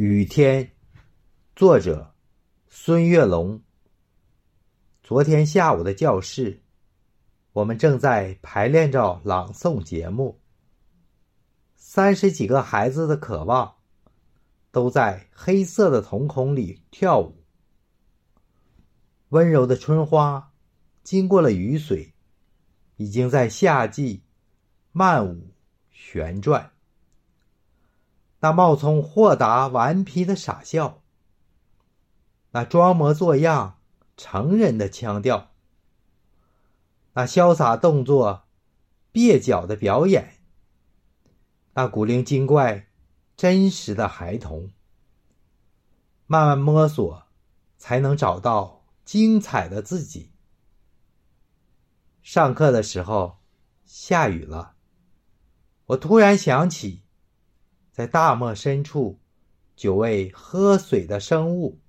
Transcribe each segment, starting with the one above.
雨天，作者孙月龙。昨天下午的教室，我们正在排练着朗诵节目。三十几个孩子的渴望，都在黑色的瞳孔里跳舞。温柔的春花，经过了雨水，已经在夏季漫舞旋转。那冒充豁达顽皮的傻笑，那装模作样成人的腔调，那潇洒动作、蹩脚的表演，那古灵精怪、真实的孩童，慢慢摸索，才能找到精彩的自己。上课的时候，下雨了，我突然想起。在大漠深处，久未喝水的生物；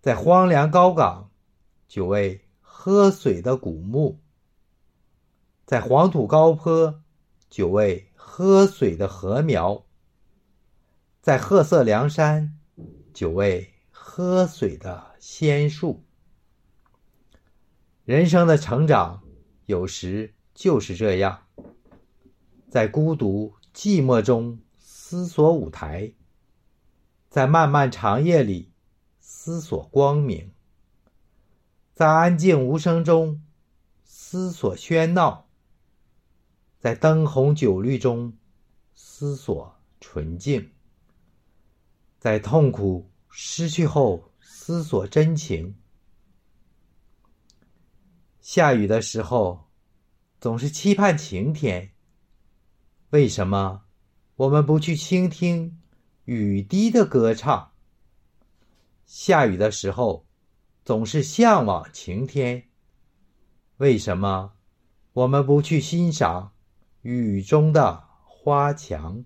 在荒凉高岗，久未喝水的古墓；在黄土高坡，久未喝水的禾苗；在褐色梁山，久未喝水的仙树。人生的成长，有时就是这样，在孤独。寂寞中思索舞台，在漫漫长夜里思索光明，在安静无声中思索喧闹，在灯红酒绿中思索纯净，在痛苦失去后思索真情。下雨的时候，总是期盼晴天。为什么我们不去倾听雨滴的歌唱？下雨的时候总是向往晴天。为什么我们不去欣赏雨中的花墙？